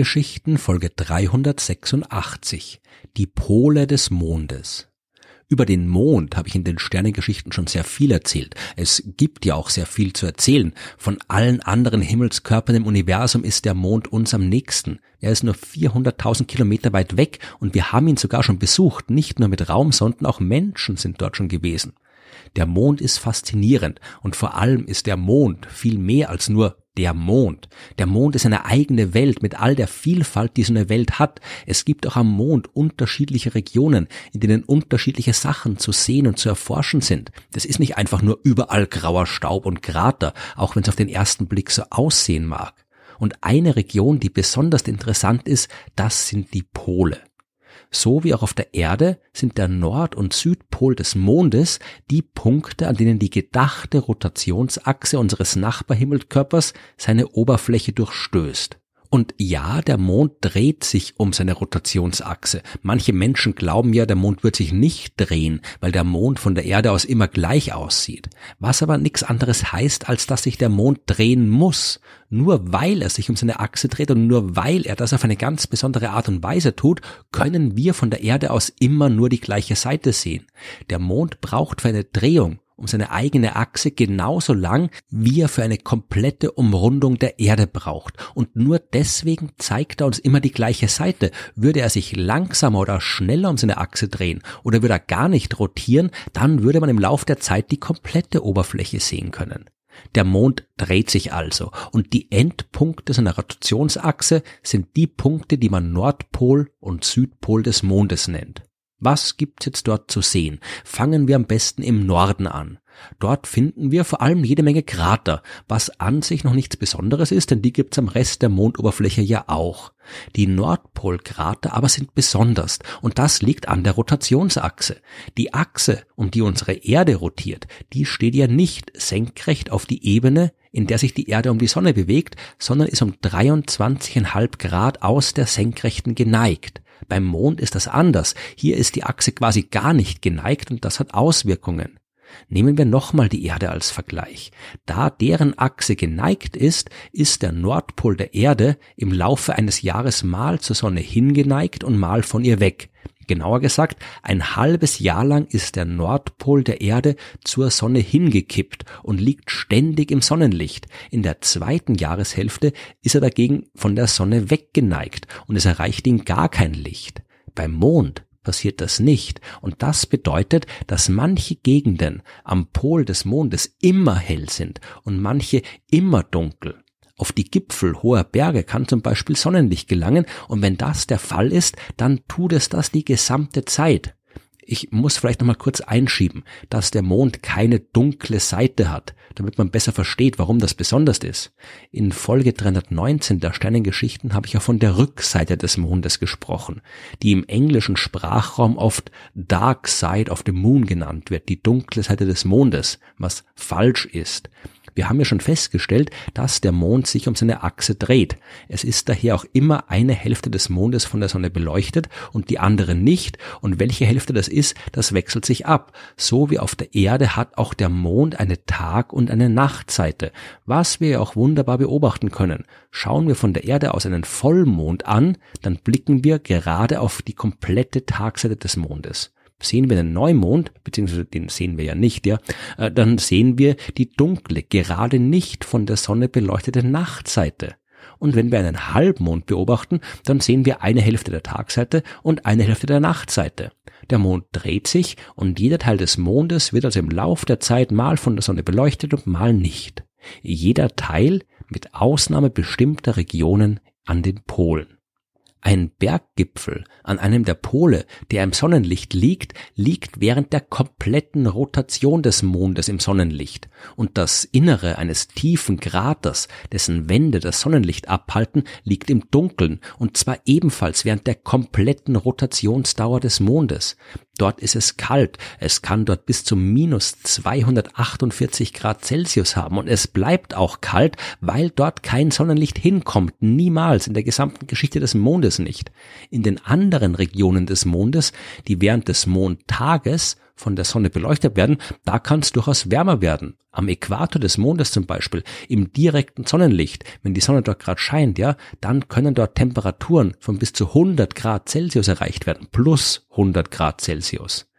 Sternengeschichten Folge 386 Die Pole des Mondes über den Mond habe ich in den Sternengeschichten schon sehr viel erzählt. Es gibt ja auch sehr viel zu erzählen. Von allen anderen Himmelskörpern im Universum ist der Mond uns am nächsten. Er ist nur 400.000 Kilometer weit weg und wir haben ihn sogar schon besucht. Nicht nur mit Raumsonden, auch Menschen sind dort schon gewesen. Der Mond ist faszinierend und vor allem ist der Mond viel mehr als nur der Mond. Der Mond ist eine eigene Welt mit all der Vielfalt, die so eine Welt hat. Es gibt auch am Mond unterschiedliche Regionen, in denen unterschiedliche Sachen zu sehen und zu erforschen sind. Das ist nicht einfach nur überall grauer Staub und Krater, auch wenn es auf den ersten Blick so aussehen mag. Und eine Region, die besonders interessant ist, das sind die Pole. So wie auch auf der Erde sind der Nord- und Südpol des Mondes die Punkte, an denen die gedachte Rotationsachse unseres Nachbarhimmelkörpers seine Oberfläche durchstößt. Und ja, der Mond dreht sich um seine Rotationsachse. Manche Menschen glauben ja, der Mond wird sich nicht drehen, weil der Mond von der Erde aus immer gleich aussieht. Was aber nichts anderes heißt, als dass sich der Mond drehen muss. Nur weil er sich um seine Achse dreht und nur weil er das auf eine ganz besondere Art und Weise tut, können wir von der Erde aus immer nur die gleiche Seite sehen. Der Mond braucht für eine Drehung um seine eigene Achse genauso lang, wie er für eine komplette Umrundung der Erde braucht. Und nur deswegen zeigt er uns immer die gleiche Seite. Würde er sich langsamer oder schneller um seine Achse drehen oder würde er gar nicht rotieren, dann würde man im Lauf der Zeit die komplette Oberfläche sehen können. Der Mond dreht sich also und die Endpunkte seiner Rotationsachse sind die Punkte, die man Nordpol und Südpol des Mondes nennt. Was gibt's jetzt dort zu sehen? Fangen wir am besten im Norden an. Dort finden wir vor allem jede Menge Krater, was an sich noch nichts Besonderes ist, denn die gibt's am Rest der Mondoberfläche ja auch. Die Nordpolkrater aber sind besonders und das liegt an der Rotationsachse. Die Achse, um die unsere Erde rotiert, die steht ja nicht senkrecht auf die Ebene, in der sich die Erde um die Sonne bewegt, sondern ist um 23,5 Grad aus der Senkrechten geneigt. Beim Mond ist das anders. Hier ist die Achse quasi gar nicht geneigt und das hat Auswirkungen. Nehmen wir nochmal die Erde als Vergleich. Da deren Achse geneigt ist, ist der Nordpol der Erde im Laufe eines Jahres mal zur Sonne hingeneigt und mal von ihr weg. Genauer gesagt, ein halbes Jahr lang ist der Nordpol der Erde zur Sonne hingekippt und liegt ständig im Sonnenlicht. In der zweiten Jahreshälfte ist er dagegen von der Sonne weggeneigt und es erreicht ihn gar kein Licht. Beim Mond passiert das nicht. Und das bedeutet, dass manche Gegenden am Pol des Mondes immer hell sind und manche immer dunkel. Auf die Gipfel hoher Berge kann zum Beispiel Sonnenlicht gelangen und wenn das der Fall ist, dann tut es das die gesamte Zeit. Ich muss vielleicht nochmal kurz einschieben, dass der Mond keine dunkle Seite hat, damit man besser versteht, warum das besonders ist. In Folge 319 der Sternengeschichten habe ich ja von der Rückseite des Mondes gesprochen, die im englischen Sprachraum oft Dark Side of the Moon genannt wird, die dunkle Seite des Mondes, was falsch ist. Wir haben ja schon festgestellt, dass der Mond sich um seine Achse dreht. Es ist daher auch immer eine Hälfte des Mondes von der Sonne beleuchtet und die andere nicht. Und welche Hälfte das ist, das wechselt sich ab. So wie auf der Erde hat auch der Mond eine Tag- und eine Nachtseite, was wir ja auch wunderbar beobachten können. Schauen wir von der Erde aus einen Vollmond an, dann blicken wir gerade auf die komplette Tagseite des Mondes sehen wir den Neumond, beziehungsweise den sehen wir ja nicht, ja, äh, dann sehen wir die dunkle, gerade nicht von der Sonne beleuchtete Nachtseite. Und wenn wir einen Halbmond beobachten, dann sehen wir eine Hälfte der Tagseite und eine Hälfte der Nachtseite. Der Mond dreht sich und jeder Teil des Mondes wird also im Lauf der Zeit mal von der Sonne beleuchtet und mal nicht. Jeder Teil mit Ausnahme bestimmter Regionen an den Polen. Ein Berggipfel an einem der Pole, der im Sonnenlicht liegt, liegt während der kompletten Rotation des Mondes im Sonnenlicht, und das Innere eines tiefen Kraters, dessen Wände das Sonnenlicht abhalten, liegt im Dunkeln, und zwar ebenfalls während der kompletten Rotationsdauer des Mondes. Dort ist es kalt. Es kann dort bis zu minus 248 Grad Celsius haben und es bleibt auch kalt, weil dort kein Sonnenlicht hinkommt. Niemals in der gesamten Geschichte des Mondes nicht. In den anderen Regionen des Mondes, die während des Mondtages von der Sonne beleuchtet werden, da kann es durchaus wärmer werden. Am Äquator des Mondes zum Beispiel, im direkten Sonnenlicht, wenn die Sonne dort gerade scheint, ja, dann können dort Temperaturen von bis zu 100 Grad Celsius erreicht werden, plus 100 Grad Celsius.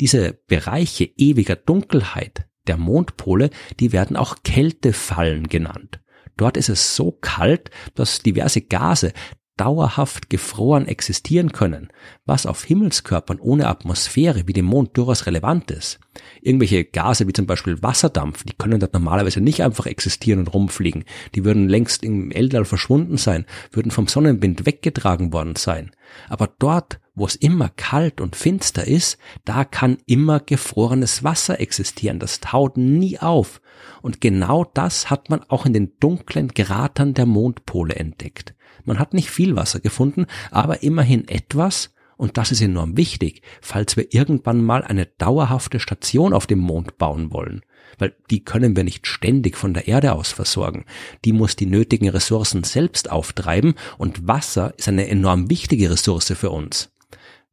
Diese Bereiche ewiger Dunkelheit der Mondpole, die werden auch Kältefallen genannt. Dort ist es so kalt, dass diverse Gase dauerhaft gefroren existieren können, was auf Himmelskörpern ohne Atmosphäre wie dem Mond durchaus relevant ist. Irgendwelche Gase wie zum Beispiel Wasserdampf, die können dort normalerweise nicht einfach existieren und rumfliegen. Die würden längst im Weltall verschwunden sein, würden vom Sonnenwind weggetragen worden sein. Aber dort, wo es immer kalt und finster ist, da kann immer gefrorenes Wasser existieren. Das taut nie auf. Und genau das hat man auch in den dunklen Kratern der Mondpole entdeckt. Man hat nicht viel Wasser gefunden, aber immerhin etwas, und das ist enorm wichtig, falls wir irgendwann mal eine dauerhafte Station auf dem Mond bauen wollen. Weil die können wir nicht ständig von der Erde aus versorgen. Die muss die nötigen Ressourcen selbst auftreiben und Wasser ist eine enorm wichtige Ressource für uns.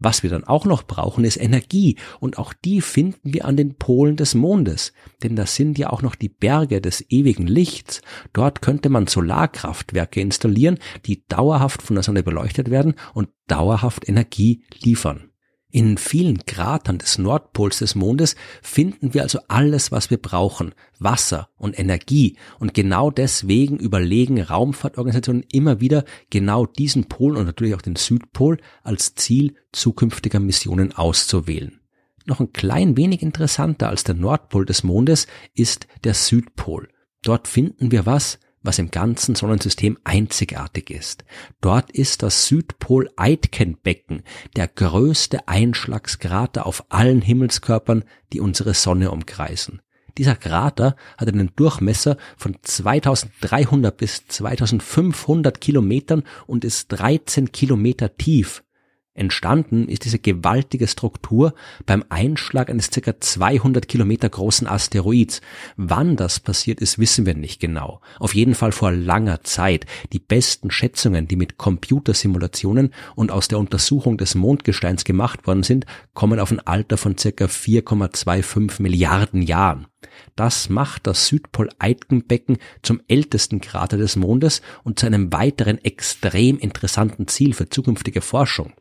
Was wir dann auch noch brauchen, ist Energie. Und auch die finden wir an den Polen des Mondes. Denn das sind ja auch noch die Berge des ewigen Lichts. Dort könnte man Solarkraftwerke installieren, die dauerhaft von der Sonne beleuchtet werden und dauerhaft Energie liefern. In vielen Kratern des Nordpols des Mondes finden wir also alles, was wir brauchen. Wasser und Energie. Und genau deswegen überlegen Raumfahrtorganisationen immer wieder genau diesen Pol und natürlich auch den Südpol als Ziel zukünftiger Missionen auszuwählen. Noch ein klein wenig interessanter als der Nordpol des Mondes ist der Südpol. Dort finden wir was, was im ganzen Sonnensystem einzigartig ist. Dort ist das Südpol-Aitken-Becken der größte Einschlagskrater auf allen Himmelskörpern, die unsere Sonne umkreisen. Dieser Krater hat einen Durchmesser von 2300 bis 2500 Kilometern und ist 13 Kilometer tief. Entstanden ist diese gewaltige Struktur beim Einschlag eines ca. 200 Kilometer großen Asteroids. Wann das passiert ist, wissen wir nicht genau. Auf jeden Fall vor langer Zeit. Die besten Schätzungen, die mit Computersimulationen und aus der Untersuchung des Mondgesteins gemacht worden sind, kommen auf ein Alter von ca. 4,25 Milliarden Jahren. Das macht das Südpol-Eidgenbecken zum ältesten Krater des Mondes und zu einem weiteren extrem interessanten Ziel für zukünftige Forschung.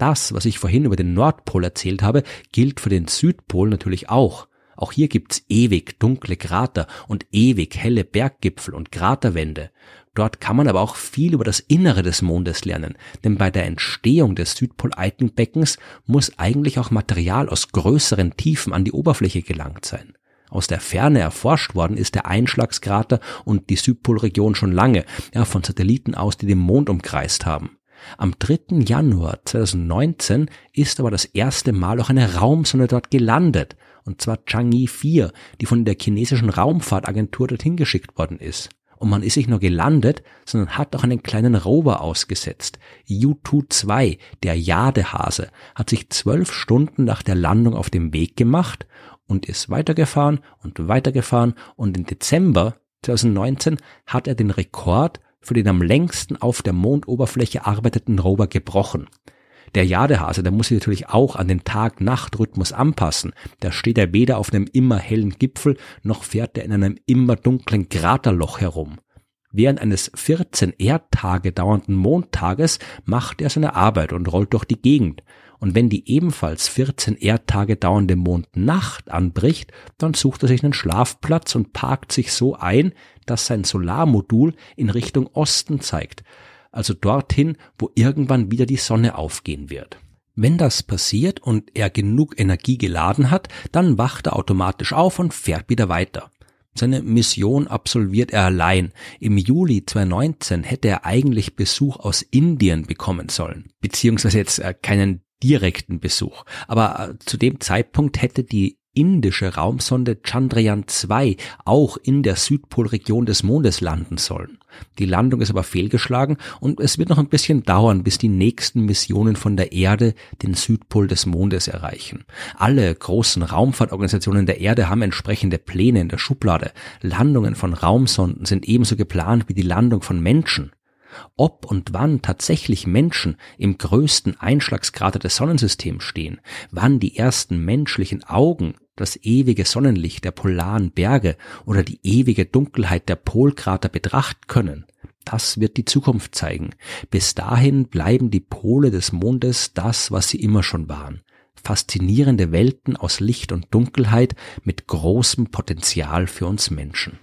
Das, was ich vorhin über den Nordpol erzählt habe, gilt für den Südpol natürlich auch. Auch hier gibt's ewig dunkle Krater und ewig helle Berggipfel und Kraterwände. Dort kann man aber auch viel über das Innere des Mondes lernen, denn bei der Entstehung des Südpol-Eitenbeckens muss eigentlich auch Material aus größeren Tiefen an die Oberfläche gelangt sein. Aus der Ferne erforscht worden ist der Einschlagskrater und die Südpolregion schon lange, ja, von Satelliten aus, die den Mond umkreist haben. Am 3. Januar 2019 ist aber das erste Mal auch eine Raumsonde dort gelandet, und zwar Chang'e 4, die von der chinesischen Raumfahrtagentur dorthin geschickt worden ist. Und man ist nicht nur gelandet, sondern hat auch einen kleinen Rover ausgesetzt. U-2, der Jadehase, hat sich zwölf Stunden nach der Landung auf dem Weg gemacht und ist weitergefahren und weitergefahren und im Dezember 2019 hat er den Rekord für den am längsten auf der Mondoberfläche arbeiteten Rover gebrochen. Der Jadehase, der muss sich natürlich auch an den Tag-Nacht-Rhythmus anpassen. Da steht er weder auf einem immer hellen Gipfel, noch fährt er in einem immer dunklen Kraterloch herum. Während eines 14 Erdtage dauernden Mondtages macht er seine Arbeit und rollt durch die Gegend. Und wenn die ebenfalls 14 Erdtage dauernde Mondnacht anbricht, dann sucht er sich einen Schlafplatz und parkt sich so ein, dass sein Solarmodul in Richtung Osten zeigt, also dorthin, wo irgendwann wieder die Sonne aufgehen wird. Wenn das passiert und er genug Energie geladen hat, dann wacht er automatisch auf und fährt wieder weiter. Seine Mission absolviert er allein. Im Juli 2019 hätte er eigentlich Besuch aus Indien bekommen sollen, beziehungsweise jetzt äh, keinen direkten Besuch. Aber äh, zu dem Zeitpunkt hätte die indische Raumsonde Chandrayaan 2 auch in der Südpolregion des Mondes landen sollen. Die Landung ist aber fehlgeschlagen und es wird noch ein bisschen dauern, bis die nächsten Missionen von der Erde den Südpol des Mondes erreichen. Alle großen Raumfahrtorganisationen der Erde haben entsprechende Pläne in der Schublade. Landungen von Raumsonden sind ebenso geplant wie die Landung von Menschen. Ob und wann tatsächlich Menschen im größten Einschlagskrater des Sonnensystems stehen, wann die ersten menschlichen Augen das ewige Sonnenlicht der polaren Berge oder die ewige Dunkelheit der Polkrater betrachten können, das wird die Zukunft zeigen. Bis dahin bleiben die Pole des Mondes das, was sie immer schon waren. Faszinierende Welten aus Licht und Dunkelheit mit großem Potenzial für uns Menschen.